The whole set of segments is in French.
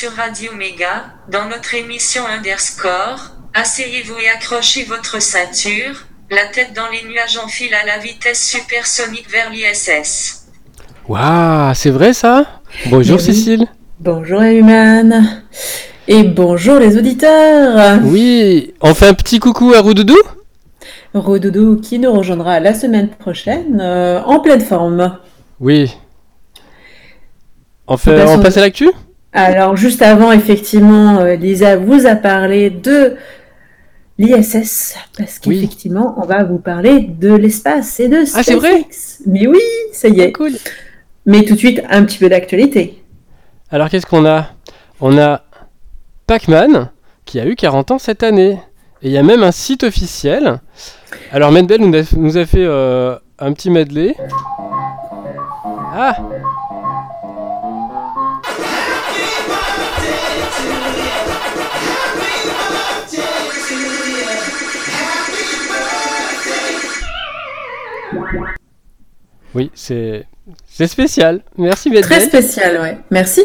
sur Radio Méga, dans notre émission Underscore. Asseyez-vous et accrochez votre ceinture, la tête dans les nuages en file à la vitesse supersonique vers l'ISS. Waouh, c'est vrai ça? Bonjour Oui. Cécile. Bonjour Human et bonjour les auditeurs. Oui, on fait un petit coucou à Roudoudou? Rodoudou qui nous rejoindra la semaine prochaine euh, en pleine forme. Oui. On, fait, Passons- on passe à l'actu? Alors juste avant, effectivement, euh, Lisa vous a parlé de l'ISS parce Oui. qu'effectivement, on va vous parler de l'espace et de Ah, c'est vrai SpaceX. Mais oui, ça y est. Cool. Mais tout de suite, un petit peu d'actualité. Alors qu'est-ce qu'on a? On a Pac-Man qui a eu 40 ans cette année. Et il y a même un site officiel. Alors Mendel nous a, nous a fait euh, un petit medley. Ah Oui, c'est c'est spécial. Merci Mendel. Très spécial, ouais. Merci.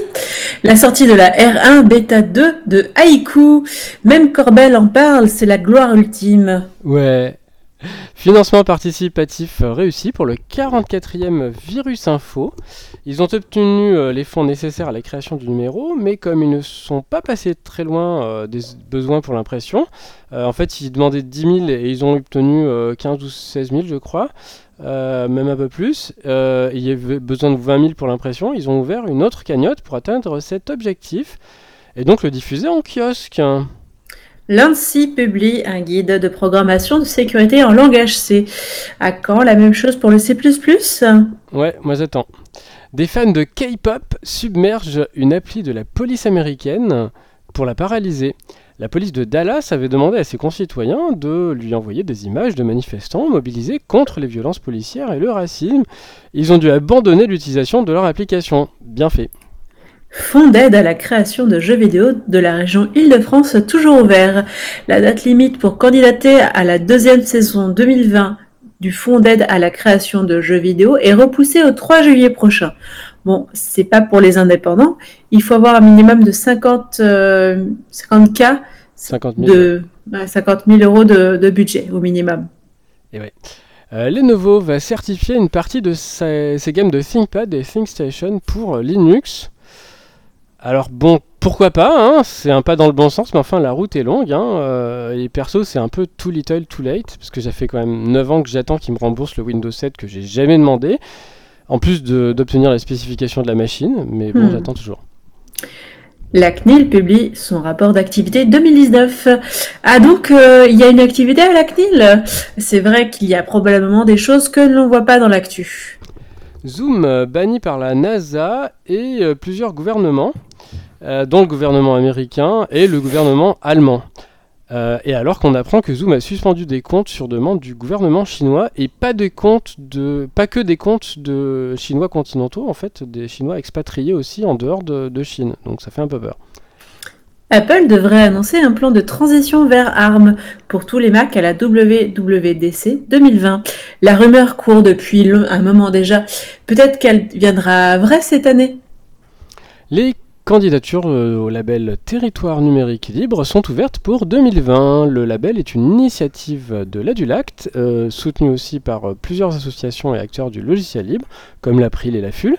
La sortie de la R1 Beta 2 de Haïku. Même Corbel en parle, c'est la gloire ultime. Ouais. Financement participatif réussi pour le 44e Virus Info. Ils ont obtenu euh, les fonds nécessaires à la création du numéro, mais comme ils ne sont pas passés très loin euh, des besoins pour l'impression, euh, en fait ils demandaient 10 000 et ils ont obtenu euh, 15 ou 16 000 je crois, même un peu plus. Il y avait besoin de 20 000 pour l'impression, ils ont ouvert une autre cagnotte pour atteindre cet objectif et donc le diffuser en kiosque. L'ANSI publie un guide de programmation de sécurité en langage C. À quand la même chose pour le C++ Ouais, moi j'attends. Des fans de K-pop submergent une appli de la police américaine pour la paralyser. La police de Dallas avait demandé à ses concitoyens de lui envoyer des images de manifestants mobilisés contre les violences policières et le racisme. Ils ont dû abandonner l'utilisation de leur application. Bien fait. Fonds d'aide à la création de jeux vidéo de la région Île-de-France toujours ouvert. La date limite pour candidater à la deuxième saison 2020 du Fonds d'aide à la création de jeux vidéo est repoussée au 3 juillet prochain. Bon, c'est pas pour les indépendants. Il faut avoir un minimum de 50, euh, 50 k 50 000. de ouais, 50 000 euros de, de budget au minimum. Euh, Lenovo va certifier une partie de ses, ses gammes de ThinkPad et ThinkStation pour Linux. Alors bon, pourquoi pas, hein, c'est un pas dans le bon sens, mais enfin la route est longue. Hein, euh, et perso, c'est un peu too little, too late, parce que ça fait quand même 9 ans que j'attends qu'ils me remboursent le Windows 7 que j'ai jamais demandé, en plus d'obtenir les spécifications de la machine, mais bon, Hmm. j'attends toujours. La CNIL publie son rapport d'activité 2019. Ah donc euh, il y a une activité à la CNIL. C'est vrai qu'il y a probablement des choses que l'on voit pas dans l'actu. Zoom euh, banni par la NASA et euh, plusieurs gouvernements, euh, dont le gouvernement américain et le gouvernement allemand. Et alors qu'on apprend que Zoom a suspendu des comptes sur demande du gouvernement chinois et pas que des comptes de chinois continentaux, en fait, des chinois expatriés aussi en dehors de, de Chine. Donc ça fait un peu peur. Apple devrait annoncer un plan de transition vers ARM pour tous les Mac à la WWDC 2020. La rumeur court depuis un moment déjà. Peut-être qu'elle viendra vraie cette année. Les candidatures euh, au label Territoire numérique libre sont ouvertes pour 2020. Le label est une initiative de l'Adulact, euh, soutenue aussi par euh, plusieurs associations et acteurs du logiciel libre, comme l'April et la FUL.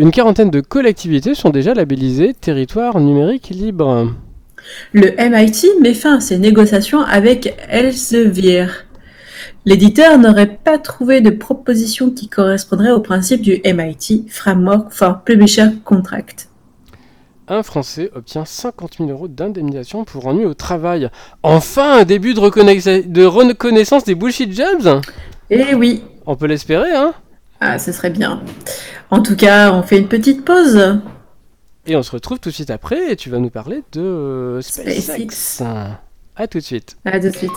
Une quarantaine de collectivités sont déjà labellisées Territoire numérique libre. Le MIT met fin à ses négociations avec Elsevier. L'éditeur n'aurait pas trouvé de proposition qui correspondrait au principe du MIT Framework for Publisher Contract. Un Français obtient 50 000 euros d'indemnisation pour ennui au travail. Enfin, un début de reconnaissance des bullshit jobs? Eh oui, On peut l'espérer, hein? Ah, ce serait bien. En tout cas, on fait une petite pause. Et on se retrouve tout de suite après et tu vas nous parler de euh, SpaceX. SpaceX. À tout de suite. À tout de suite.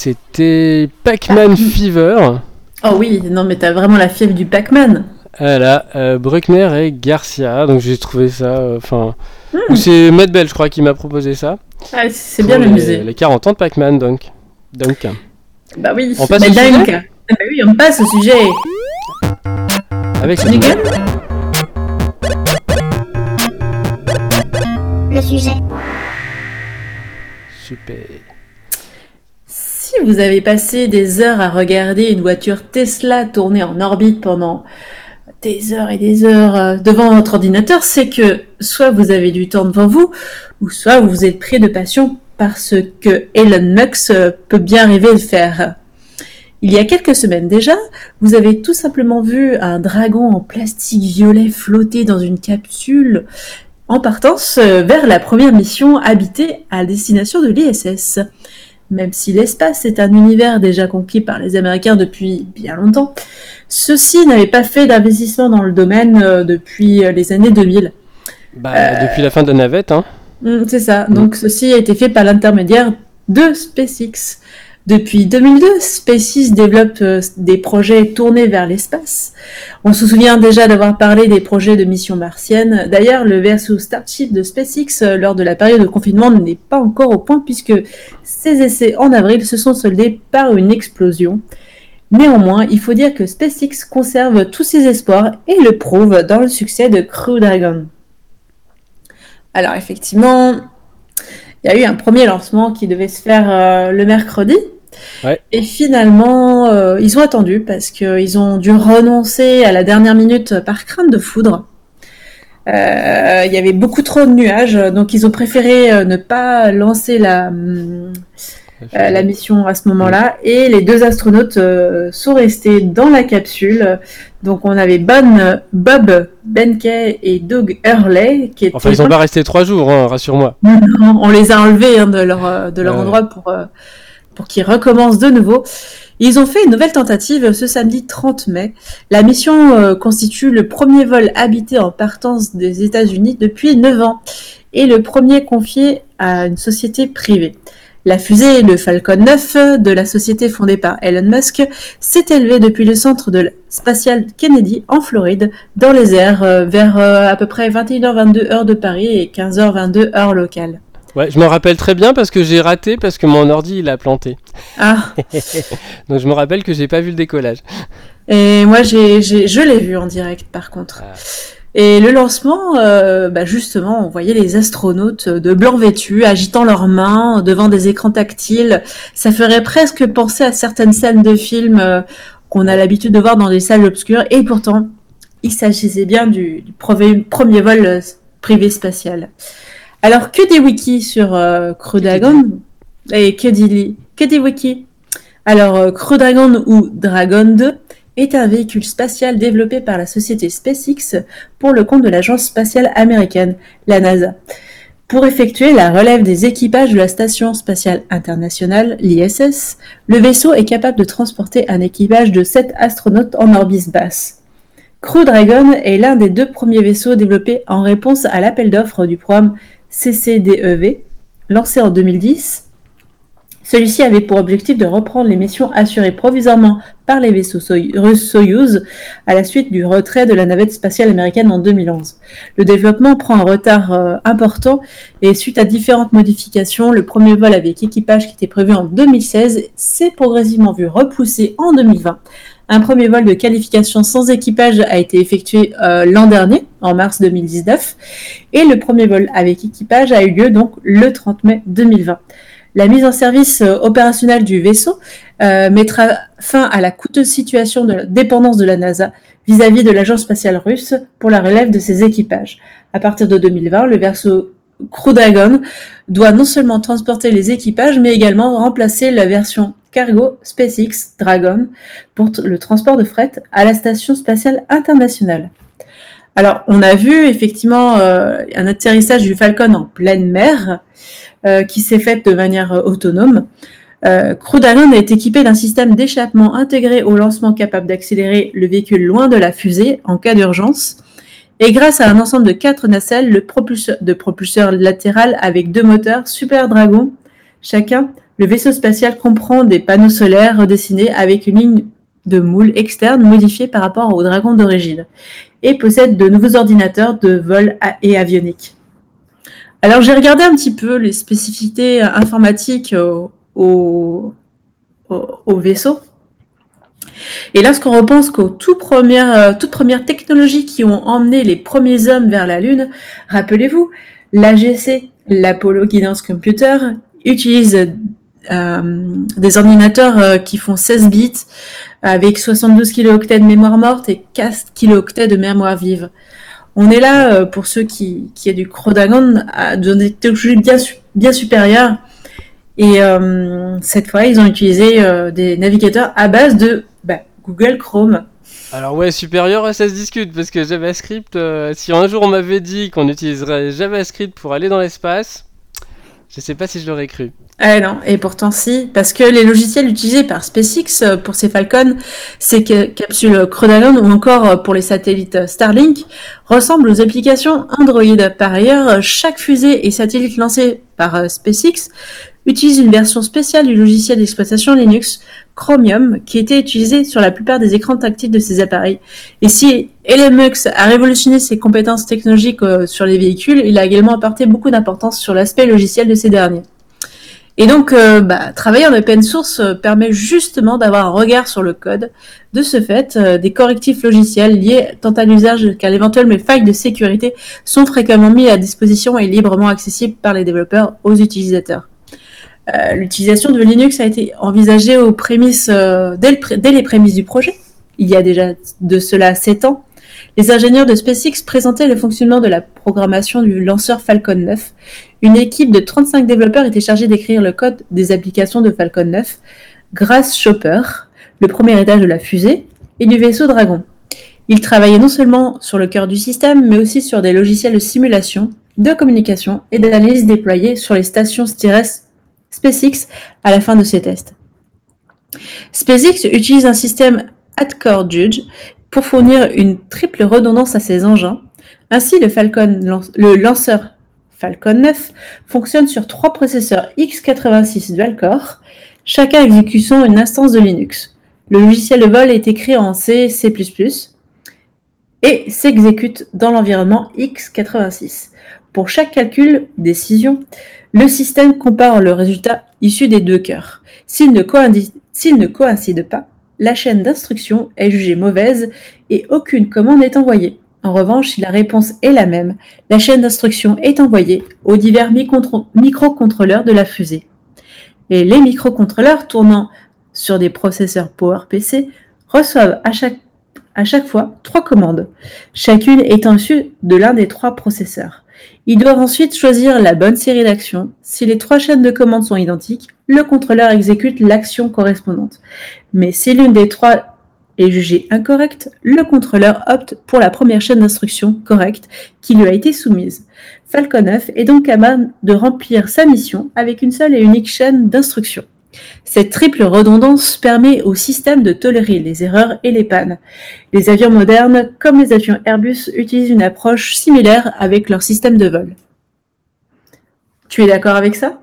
C'était Pac-Man Fever. Oh oui, non mais t'as vraiment la fièvre du Pac-Man. Voilà, euh, Bruckner et Garcia. Donc j'ai trouvé ça. euh, Enfin, Hmm. c'est Matt Bell, je crois, qui m'a proposé ça. Ah, c'est bien les, amusé. Les 40 ans de Pac-Man, donc. Donc. Bah oui. On passe Mais au sujet dingue. Ah bah oui, on passe au sujet. Avec ce Nickel Le sujet. Super. Si vous avez passé des heures à regarder une voiture Tesla tourner en orbite pendant des heures et des heures euh, devant votre ordinateur, c'est que soit vous avez du temps devant vous, ou soit vous êtes pris de passion par ce que Elon Musk euh, peut bien rêver de faire. Il y a quelques semaines déjà, vous avez tout simplement vu un dragon en plastique violet flotter dans une capsule en partance euh, vers la première mission habitée à destination de l'ISS. Même si l'espace est un univers déjà conquis par les Américains depuis bien longtemps, ceux-ci n'avaient pas fait d'investissement dans le domaine euh, depuis euh, les années 2000. Bah, Euh. depuis la fin de la navette, hein. Mm, c'est ça. Donc ceci a été fait par l'intermédiaire de SpaceX. Depuis 2002, SpaceX développe euh, des projets tournés vers l'espace. On se souvient déjà d'avoir parlé des projets de mission martienne. D'ailleurs, le verso Starship de SpaceX euh, lors de la période de confinement n'est pas encore au point puisque ces essais en avril se sont soldés par une explosion. Néanmoins, il faut dire que SpaceX conserve tous ses espoirs et le prouve dans le succès de Crew Dragon. Alors effectivement, il y a eu un premier lancement qui devait se faire euh, le mercredi. Ouais. Et finalement, euh, ils ont attendu parce qu'ils ont dû renoncer à la dernière minute par crainte de foudre. Euh, Il y avait beaucoup trop de nuages, donc ils ont préféré ne pas lancer la, hum, euh, la mission à ce moment-là. Et les deux astronautes euh, sont restés dans la capsule. Donc on avait Bon, Bob Benkey et Doug Hurley qui étaient Enfin, ils sont pas restés trois jours, hein, rassure-moi. non, on les a enlevés hein, de leur, euh, de leur endroit pour, euh, pour qu'ils recommencent de nouveau. Ils ont fait une nouvelle tentative ce samedi 30 mai. La mission euh, constitue le premier vol habité en partance des États-Unis depuis 9 ans et le premier confié à une société privée. La fusée, le Falcon 9 de la société fondée par Elon Musk, s'est élevée depuis le centre de spatial Kennedy en Floride, dans les airs, euh, vers euh, à peu près 21h22 heure de Paris et 15h22 heure locale. Ouais, je me rappelle très bien parce que j'ai raté parce que mon ordi il a planté. Ah, Donc je me rappelle que j'ai pas vu le décollage. et moi j'ai, j'ai- je l'ai vu en direct par contre. Ah. Et le lancement, euh, bah justement, on voyait les astronautes de blanc vêtus agitant leurs mains devant des écrans tactiles. Ça ferait presque penser à certaines scènes de films euh, qu'on a l'habitude de voir dans des salles obscures. Et pourtant, il s'agissait bien du, du premier, premier vol euh, privé spatial. Alors, que des wikis sur euh, Crew Dragon Et que dit, que des wikis Alors, Crew Dragon ou Dragon 2 est un véhicule spatial développé par la société SpaceX pour le compte de l'agence spatiale américaine, la NASA. Pour effectuer la relève des équipages de la Station spatiale internationale, l'ISS, le vaisseau est capable de transporter un équipage de 7 astronautes en orbite basse. Crew Dragon est l'un des deux premiers vaisseaux développés en réponse à l'appel d'offres du programme CCDEV, lancé en 2010. Celui-ci avait pour objectif de reprendre les missions assurées provisoirement par les vaisseaux russes Soyuz à la suite du retrait de la navette spatiale américaine en 2011. Le développement prend un retard euh, important et suite à différentes modifications, le premier vol avec équipage qui était prévu en 2016 s'est progressivement vu repoussé en 2020. Un premier vol de qualification sans équipage a été effectué euh, l'an dernier, en mars 2019, et le premier vol avec équipage a eu lieu donc le 30 mai 2020. La mise en service euh, opérationnelle du vaisseau euh, mettra fin à la coûteuse situation de la dépendance de la NASA vis-à-vis de l'agence spatiale russe pour la relève de ses équipages. À partir de 2020, le vaisseau Crew Dragon doit non seulement transporter les équipages, mais également remplacer la version cargo SpaceX Dragon pour le transport de fret à la station spatiale internationale. Alors, on a vu effectivement euh, un atterrissage du Falcon en pleine mer euh, qui s'est fait de manière autonome. Euh, Crew Dragon est équipé d'un système d'échappement intégré au lancement capable d'accélérer le véhicule loin de la fusée en cas d'urgence. Et grâce à un ensemble de quatre nacelles le propulseur, de propulseur latéral avec deux moteurs Super Dragon, chacun Le vaisseau spatial comprend des panneaux solaires redessinés avec une ligne de moule externe modifiée par rapport au Dragon d'origine et possède de nouveaux ordinateurs de vol et avionique. Alors j'ai regardé un petit peu les spécificités euh, informatiques euh, au, au, au vaisseau. Et lorsqu'on repense qu'aux tout premières, euh, toutes premières technologies qui ont emmené les premiers hommes vers la Lune, rappelez-vous, l'AGC, l'Apollo Guidance Computer, utilise des ordinateurs euh, qui font 16 bits avec 72 kilooctets de mémoire morte et 4 kilooctets de mémoire vive. On est là, euh, pour ceux qui, qui est du Crodagon, à des technologies bien, bien supérieures. Et euh, cette fois, ils ont utilisé euh, des navigateurs à base de bah, Google Chrome. Alors ouais, supérieur, ça se discute parce que JavaScript, euh, si un jour on m'avait dit qu'on utiliserait JavaScript pour aller dans l'espace, je sais pas si je l'aurais cru. Ah non, et pourtant si, parce que les logiciels utilisés par SpaceX euh, pour ces Falcon, ces ca- capsules Crodagon ou encore euh, pour les satellites euh, Starlink, ressemblent aux applications Android. Par ailleurs, chaque fusée et satellite lancé par SpaceX utilise une version spéciale du logiciel d'exploitation Linux Chromium qui était utilisé sur la plupart des écrans tactiles de ces appareils. Et si LMX a révolutionné ses compétences technologiques euh, sur les véhicules, il a également apporté beaucoup d'importance sur l'aspect logiciel de ces derniers. Et donc, euh, bah, travailler en open source euh, permet justement d'avoir un regard sur le code. De ce fait, des correctifs logiciels liés tant à l'usage qu'à l'éventuelle failles de sécurité sont fréquemment mis à disposition et librement accessibles par les développeurs aux utilisateurs. Euh, L'utilisation de Linux a été envisagée aux prémices, euh, dès, les prémices du projet, il y a déjà de cela 7 ans. Les ingénieurs de SpaceX présentaient le fonctionnement de la programmation du lanceur Falcon 9. Une équipe de 35 développeurs était chargée d'écrire le code des applications de Falcon 9 grâce Chopper, le premier étage de la fusée, et du vaisseau Dragon. Ils travaillaient non seulement sur le cœur du système, mais aussi sur des logiciels de simulation, de communication et d'analyse déployés sur les stations terrestres SpaceX à la fin de ces tests. SpaceX utilise un système Adcore Judge pour fournir une triple redondance à ses engins. Ainsi, le, lanceur Falcon 9 fonctionne sur trois processeurs x86 dual-core, chacun exécutant une instance de Linux. Le logiciel de vol est écrit en C++ et s'exécute dans l'environnement x86. Pour chaque calcul, décision, le système compare le résultat issu des deux cœurs. S'il ne, coïncide- pas, la chaîne d'instruction est jugée mauvaise et aucune commande n'est envoyée. En revanche, si la réponse est la même, la chaîne d'instruction est envoyée aux divers micro- microcontrôleurs de la fusée. Et les microcontrôleurs tournant sur des processeurs PowerPC reçoivent à chaque fois trois commandes, chacune étant issue de l'un des trois processeurs. Ils doivent ensuite choisir la bonne série d'actions. Si les trois chaînes de commandes sont identiques, le contrôleur exécute l'action correspondante. Mais si l'une des trois est jugée incorrecte, le contrôleur opte pour la première chaîne d'instruction correcte qui lui a été soumise. Falcon 9 est donc capable de remplir sa mission avec une seule et unique chaîne d'instruction. Cette triple redondance permet au système de tolérer les erreurs et les pannes. Les avions modernes, comme les avions Airbus, utilisent une approche similaire avec leur système de vol. Tu es d'accord avec ça?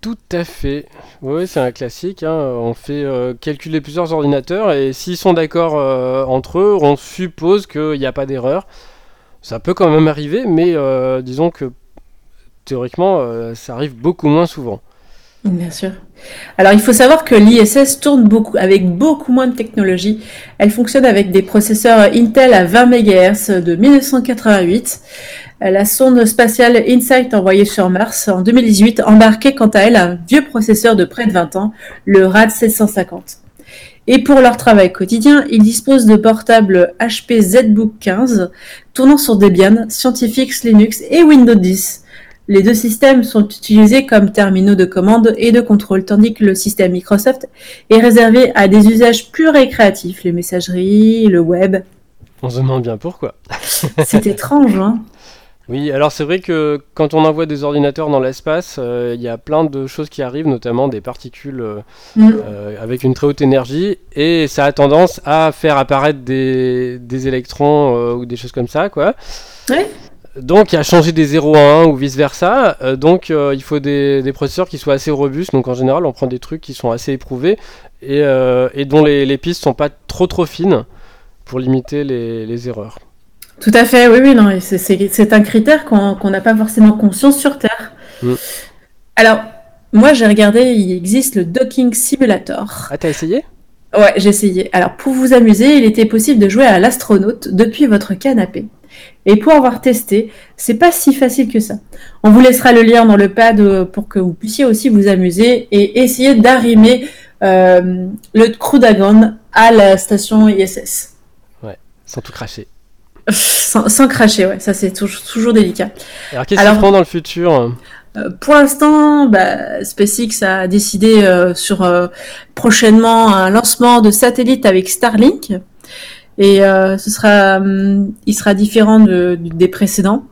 Tout à fait. Oui, c'est un classique. hein. On fait euh, calculer plusieurs ordinateurs et s'ils sont d'accord euh, entre eux, on suppose qu'il n'y a pas d'erreur. Ça peut quand même arriver, mais euh, disons que théoriquement, ça arrive beaucoup moins souvent. Bien sûr. Alors, il faut savoir que l'ISS tourne beaucoup, avec beaucoup moins de technologie. Elle fonctionne avec des processeurs Intel à 20 MHz de 1988. La sonde spatiale InSight envoyée sur Mars en 2018 embarquait quant à elle un vieux processeur de près de 20 ans, le RAD 750. Et pour leur travail quotidien, ils disposent de portables HP ZBook 15 tournant sur Debian, Scientific Linux et Windows 10. Les deux systèmes sont utilisés comme terminaux de commande et de contrôle, tandis que le système Microsoft est réservé à des usages plus récréatifs, les messageries, le web. On se demande bien pourquoi. C'est étrange, hein Oui, alors c'est vrai que quand on envoie des ordinateurs dans l'espace, euh, il y a plein de choses qui arrivent, notamment des particules euh, Mm. euh, avec une très haute énergie, et ça a tendance à faire apparaître des, des électrons ou des choses comme ça, quoi. Ouais. Donc, à changer des 0 à 1 ou vice versa. Euh, donc, euh, il faut des, des processeurs qui soient assez robustes. Donc, en général, on prend des trucs qui sont assez éprouvés et, euh, et dont les, les pistes sont pas trop trop fines pour limiter les, les erreurs. Tout à fait, oui, oui, non, c'est- un critère qu'on qu'on n'a pas forcément conscience sur Terre. Mm. Alors, moi j'ai regardé, il existe le Docking Simulator. Ah, t'as essayé? Ouais, j'ai essayé. Alors, pour vous amuser, il était possible de jouer à l'astronaute depuis votre canapé. Et pour avoir testé, c'est pas si facile que ça. On vous laissera le lien dans le pad euh, pour que vous puissiez aussi vous amuser et essayer d'arrimer euh, le Crew Dragon à la station ISS. Sans tout cracher. Sans, sans cracher, ouais, ça c'est toujours, toujours délicat. Alors, qu'est-ce qu'ils feront dans le futur Euh, pour l'instant, bah, SpaceX a décidé euh, sur euh, prochainement un lancement de satellite avec Starlink. Et euh, ce sera, hum, il sera différent de- des précédents.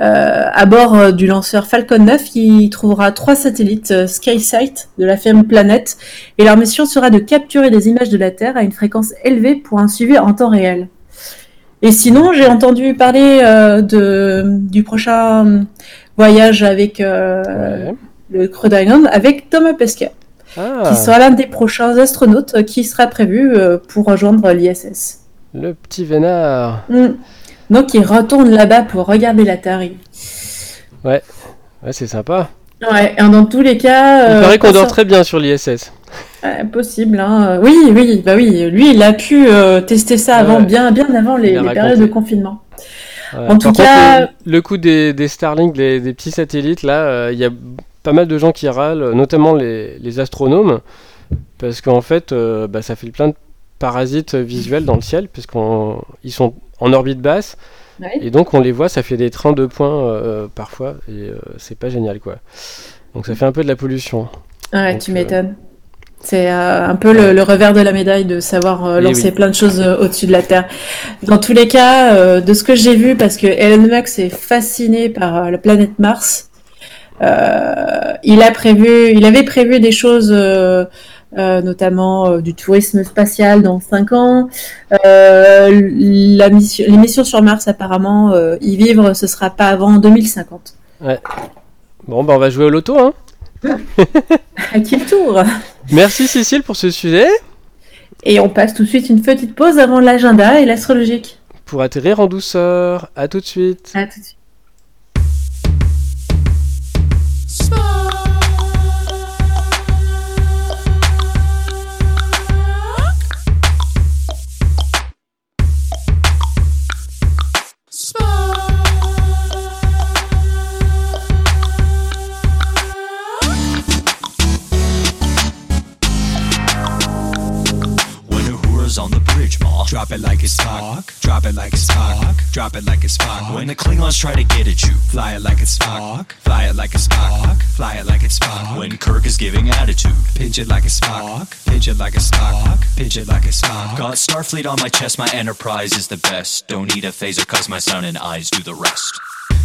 Euh, à bord euh, du lanceur Falcon 9, il trouvera trois satellites SkySight de la firme Planet. Et leur mission sera de capturer des images de la Terre à une fréquence élevée pour un suivi en temps réel. Et sinon, j'ai entendu parler euh, de, du prochain hum, voyage avec euh, Ouais. le Crew Dragon avec Thomas Pesquet, Ah, qui sera l'un des prochains astronautes qui sera prévu euh, pour rejoindre l'ISS. Le petit vénard. Mm. Donc il retourne là-bas pour regarder la Terre. Il- Ouais, c'est sympa. Ouais, et dans tous les cas, Il euh, paraît qu'on dort très bien sur l'ISS. Ouais, possible. Hein. Oui, oui, bah oui. Lui, il a pu euh, tester ça Ouais, avant, ouais. bien, bien avant les, périodes de confinement. En tout Par cas- contre, le, le coup des, des Starlink, des, des petits satellites, là, euh, il y a pas mal de gens qui râlent, notamment les, les astronomes, parce qu'en fait, euh, bah, ça fait plein de parasites visuels dans le ciel, puisqu'ils sont en orbite basse, Ouais. et donc on les voit, ça fait des trains de points euh, parfois, et euh, c'est pas génial, quoi. Donc ça fait un peu de la pollution. Ouais, Donc, tu euh, m'étonnes. C'est euh, un peu le, le revers de la médaille de savoir euh, Oui, lancer oui. plein de choses euh, au-dessus de la Terre. Dans tous les cas, de ce que j'ai vu, parce que Elon Musk est fasciné par la planète Mars, il a prévu, il avait prévu des choses, notamment euh, du tourisme spatial dans 5 ans. Euh, la mission, les missions sur Mars, apparemment, euh, y vivre, ce sera pas avant 2050. Bon, bah on va jouer au loto, hein. À qui le tour Merci Cécile pour ce sujet. Et on passe tout de suite une petite pause avant l'agenda et l'astrologique. Pour atterrir en douceur, à tout de suite. À tout de suite. Drop it like it's Spock. Drop it like it's Spock. Drop it like it's Spock. When the Klingons try to get at you, fly it like it's Spock. Fly it like it's Spock. Fly it like it's Spock. When Kirk is giving attitude, pinch it like it's Spock. Pinch it like it's Spock. Pinch it like it's Spock. Got Starfleet on my chest, my Enterprise is the best. Don't need a phaser cause my sun and eyes do the rest.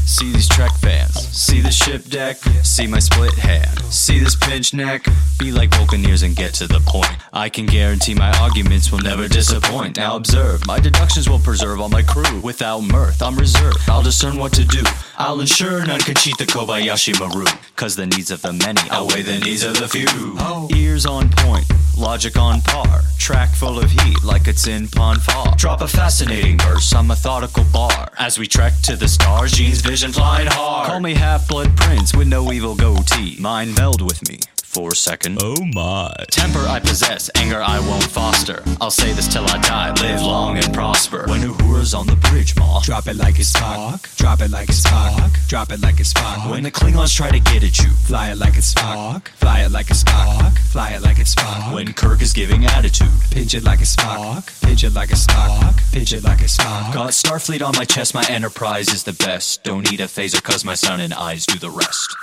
See these Trek fans, see the ship deck, see my split hand, see this pinch neck. Be like Vulcaneers and get to the point. I can guarantee my arguments will never disappoint. Now observe, my deductions will preserve all my crew. Without mirth, I'm reserved. I'll discern what to do. I'll ensure none can cheat the Kobayashi Maru. Cause the needs of the many outweigh the needs of the few. Oh. Ears on point, logic on par. Track full of heat like it's in Pon Far. Drop a fascinating verse, on methodical bar. As we trek to the stars, Gene's vision flying hard. Call me half blood prince with no evil goatee. Mind meld with me. For a second. Oh my. Temper I possess, anger I won't foster. I'll say this till I die, live long and prosper. When Uhura's on the bridge, ma. Drop it like it's Spock. Drop it like it's Spock. Drop it like it's Spock. When the Klingons try to get at you, fly it like it's Spock. Fly it like it's Spock. Fly it like it's Spock. When Kirk is giving attitude, pinch it like it's Spock. Pinch it like it's Spock. Pinch it like it's Spock. Got Starfleet on my chest, my Enterprise is the best. Don't need a phaser cause my sun and eyes do the rest.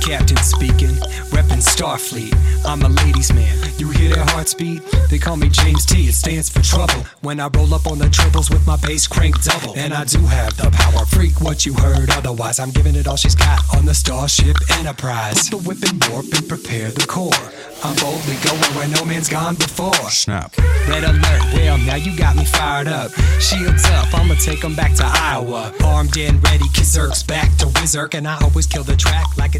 Captain speaking, reppin' Starfleet. I'm a ladies' man. You hear their hearts beat? They call me James T. It stands for trouble. When I roll up on the triples with my bass crank double. And I do have the power. Freak what you heard otherwise. I'm giving it all she's got on the Starship Enterprise. Put the whip and warp and prepare the core. I'm boldly going where no man's gone before. Snap. Red alert, well, now you got me fired up. Shields up, I'ma take 'em back to Iowa. Armed and ready, Kizerk's back to Wizark. And I always kill the track like it's a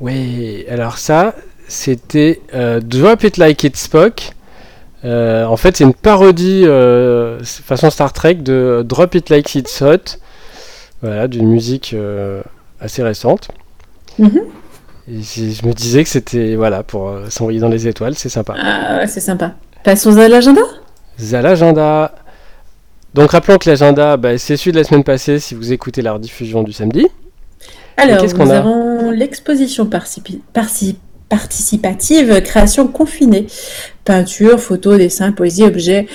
Oui, alors ça, c'était euh, Drop It Like It's Spock. Euh, en fait, c'est une parodie euh, façon Star Trek de Drop It Like It's Hot. Voilà, d'une musique euh, assez récente. Mhm. Et si- je me disais que c'était voilà pour euh, s'envoyer dans les étoiles, c'est sympa. Ah, ouais, c'est sympa. Passons à l'agenda? À l'agenda. Donc rappelons que l'agenda, bah, c'est celui de la semaine passée si vous écoutez la rediffusion du samedi. Alors, qu'est-ce nous a avons l'exposition participative création confinée. Peinture, photos, dessins, poésie, objets.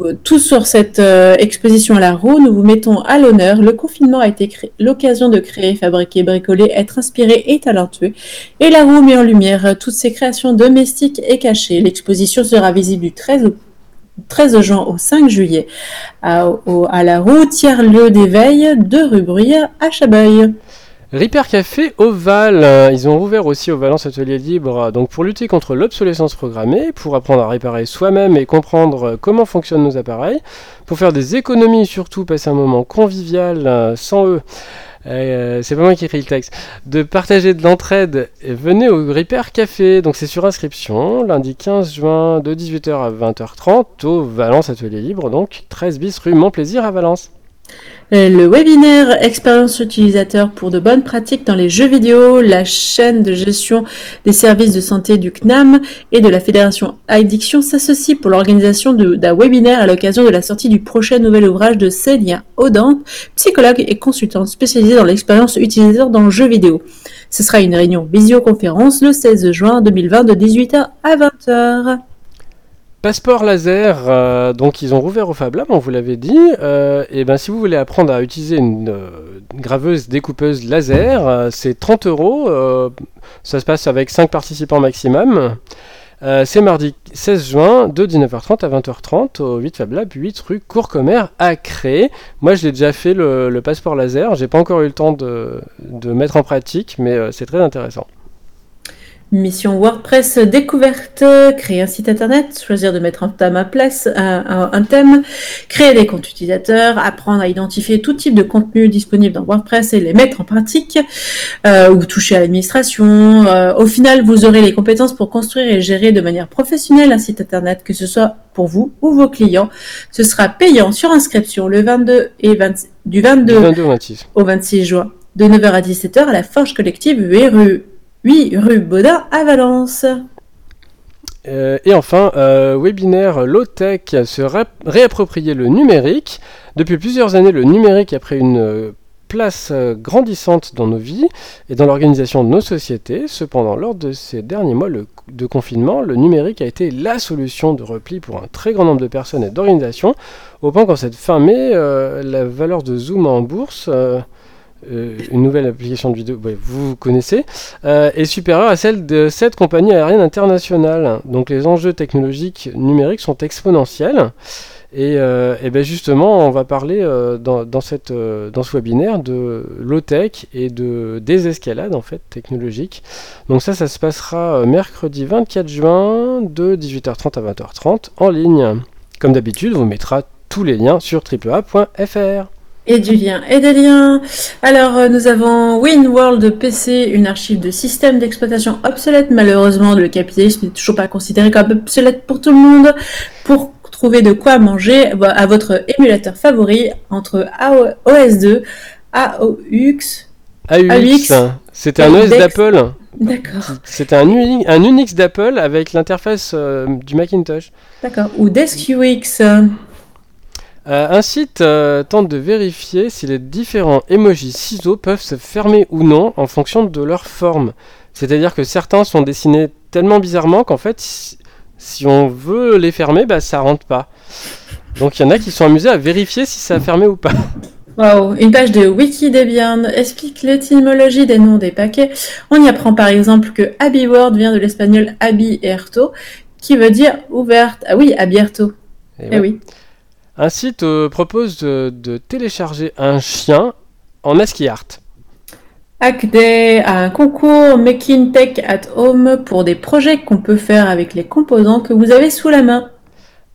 euh, tout sur cette euh, exposition à la roue, nous vous mettons à l'honneur. Le confinement a été l'occasion de créer, fabriquer, bricoler, être inspiré et talentueux. Et la roue met en lumière euh, toutes ces créations domestiques et cachées. L'exposition sera visible du 13 au 13 juin au 5 juillet à, la roue, tiers-lieu d'éveil de rue Bruyère à Chabeuil. Repair Café Oval, ils ont ouvert aussi au Valence Atelier Libre, donc pour lutter contre l'obsolescence programmée, pour apprendre à réparer soi-même et comprendre euh, comment fonctionnent nos appareils, pour faire des économies et surtout passer un moment convivial euh, sans eux. Euh, c'est pas moi qui écris le texte. De partager de l'entraide, venez au Repair Café, donc c'est sur inscription, lundi 15 juin de 18h à 20h30 au Valence Atelier Libre, donc 13 bis rue Montplaisir à Valence. Euh, Le webinaire Expérience utilisateur pour de bonnes pratiques dans les jeux vidéo, la chaîne de gestion des services de santé du CNAM et de la Fédération Addiction s'associe pour l'organisation d'un webinaire à l'occasion de la sortie du prochain nouvel ouvrage de Célia Audante, psychologue et consultante spécialisée dans l'expérience utilisateur dans le jeu vidéo. Ce sera une réunion visioconférence le 16 juin 2020 de 18h à 20h. Passeport laser, euh, donc ils ont rouvert au Fab Lab, on vous l'avait dit. euh, et ben si vous voulez apprendre à utiliser une, euh, graveuse découpeuse laser, c'est 30 euros. ça se passe avec 5 participants maximum. C'est mardi 16 juin de 19h30 à 20h30 au 8 Fab Lab, 8 rue Courcommer à Cré. Moi je l'ai déjà fait le, passeport laser, j'ai pas encore eu le temps de, mettre en pratique, mais c'est très intéressant. Mission WordPress découverte, créer un site internet, choisir de mettre un thème à place, un, un- thème, créer des comptes utilisateurs, apprendre à identifier tout type de contenu disponible dans WordPress et les mettre en pratique, euh, ou toucher à l'administration. Euh, au final, vous aurez les compétences pour construire et gérer de manière professionnelle un site internet, que ce soit pour vous ou vos clients. Ce sera payant sur inscription le 22 et 20, du 22 Du 22 au 26. au 26 juin, de 9h à 17h à la Forge Collective 8 rue, 8 rue Baudin à Valence. Euh, et enfin, euh, webinaire low-tech, se réapproprier le numérique. Depuis plusieurs années, le numérique a pris une euh, place grandissante dans nos vies et dans l'organisation de nos sociétés. Cependant, lors de ces derniers mois de confinement, le numérique a été la solution de repli pour un très grand nombre de personnes et d'organisations, au point qu'en cette fin mai, la valeur de Zoom en bourse, euh, euh, une nouvelle application de vidéo, vous connaissez, euh, est supérieure à celle de cette compagnie aérienne internationale. Donc les enjeux technologiques numériques sont exponentiels. Et, euh, ben justement, on va parler euh, dans, dans, cette, euh, dans ce webinaire de low-tech et de désescalade en fait technologique. Donc ça, ça se passera euh, mercredi 24 juin de 18h30 à 20h30 en ligne. Comme d'habitude, on vous mettra tous les liens sur triplea.fr. Et du lien et des liens. Alors, euh, nous avons WinWorld PC, une archive de systèmes d'exploitation obsolète. Malheureusement, le capitalisme n'est toujours pas considéré comme obsolète pour tout le monde. Pour trouver de quoi manger à votre émulateur favori entre AO OS2, AOX. AUX, c'était un OS d'Apple. D'accord, C'était un, Uni- un Unix d'Apple avec l'interface euh, du Macintosh. d'accord. Ou DeskUX. Euh, un site euh, tente de vérifier si les différents emojis ciseaux peuvent se fermer ou non en fonction de leur forme. C'est-à-dire que certains sont dessinés tellement bizarrement qu'en fait, si, si on veut les fermer, bah, ça rentre pas. Donc il y en a qui sont amusés à vérifier si ça a fermé ou pas. Waouh, une page de Wikidebian explique l'étymologie des noms des paquets. On y apprend par exemple que Abbey Word vient de l'espagnol abierto, qui veut dire ouverte. Ah oui, abierto. Et Eh ouais. oui. Un site euh, propose de, de télécharger un chien en ASCII art. Hackday a un concours Making Tech at Home pour des projets qu'on peut faire avec les composants que vous avez sous la main.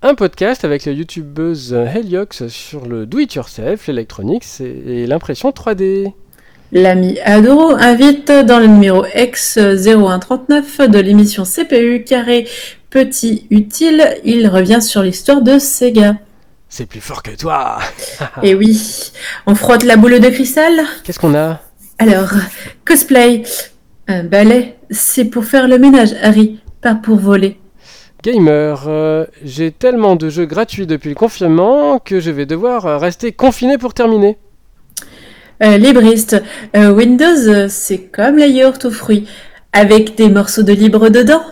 Un podcast avec la youtubeuse Heliox sur le do-it-yourself, l'électronique et l'impression 3D. L'ami Adoro invite dans le numéro X0139 de l'émission CPU carré petit utile, il revient sur l'histoire de Sega. C'est plus fort que toi Et oui, on frotte la boule de cristal. Qu'est-ce qu'on a? Alors, cosplay, un balai, c'est pour faire le ménage, Harry, pas pour voler. Gamer, euh, j'ai tellement de jeux gratuits depuis le confinement que je vais devoir rester confiné pour terminer. Euh, libriste, euh, Windows, c'est comme la yaourt aux fruits, avec des morceaux de libre dedans.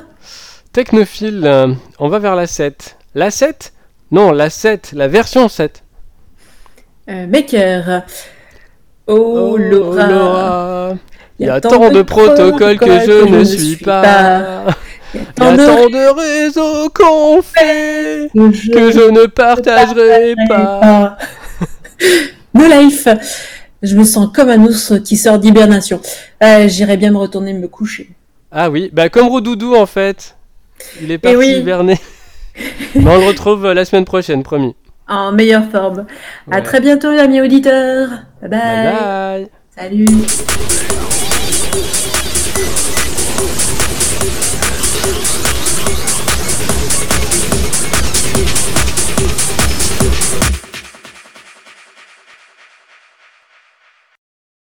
Technophile, on va vers la 7. La 7 Non, la 7, la version 7. Euh, maker, oh, Laura. Laura. Il y a tant de protocoles que je ne suis pas. Il y a tant de tant de réseaux qu'on fait que je ne partagerai pas. No life. Je me sens comme un ours qui sort d'hibernation. Euh, J'irais bien me retourner me coucher. Ah oui, bah comme Roudoudou en fait. Il est parti oui. hiberner. On le retrouve euh, la semaine prochaine, promis. En meilleure forme. À Ouais. très bientôt, amis auditeurs. Bye bye. Bye bye. Salut.